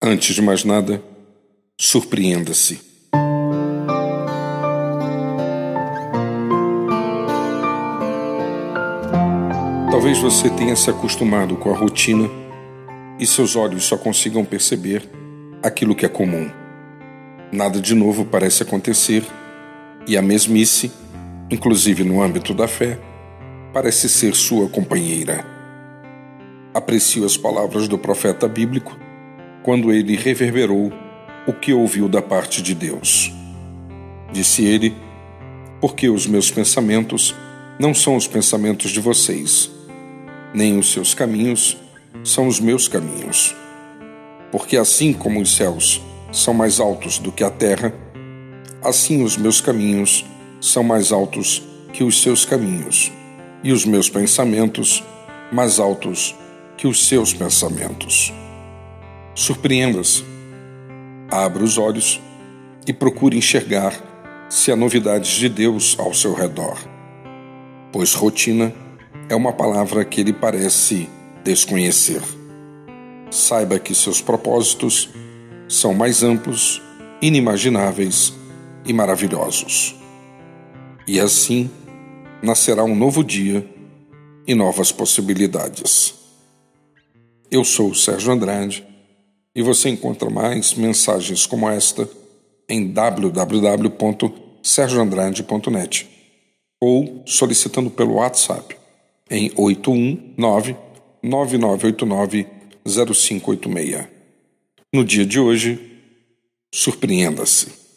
Antes de mais nada, surpreenda-se. Talvez você tenha se acostumado com a rotina e seus olhos só consigam perceber aquilo que é comum. Nada de novo parece acontecer e a mesmice, inclusive no âmbito da fé, parece ser sua companheira. Aprecio as palavras do profeta bíblico quando ele reverberou o que ouviu da parte de Deus. Disse ele: Porque os meus pensamentos não são os pensamentos de vocês, nem os seus caminhos são os meus caminhos. Porque assim como os céus são mais altos do que a terra, assim os meus caminhos são mais altos que os seus caminhos, e os meus pensamentos mais altos que os seus pensamentos. Surpreenda-se, abra os olhos e procure enxergar se há novidades de Deus ao seu redor, pois rotina é uma palavra que ele parece desconhecer. Saiba que seus propósitos são mais amplos, inimagináveis e maravilhosos. E assim nascerá um novo dia e novas possibilidades. Eu sou o Sérgio Andrade e você encontra mais mensagens como esta em www.sergioandrade.net ou solicitando pelo WhatsApp em 819 9989 0586. No dia de hoje, surpreenda-se.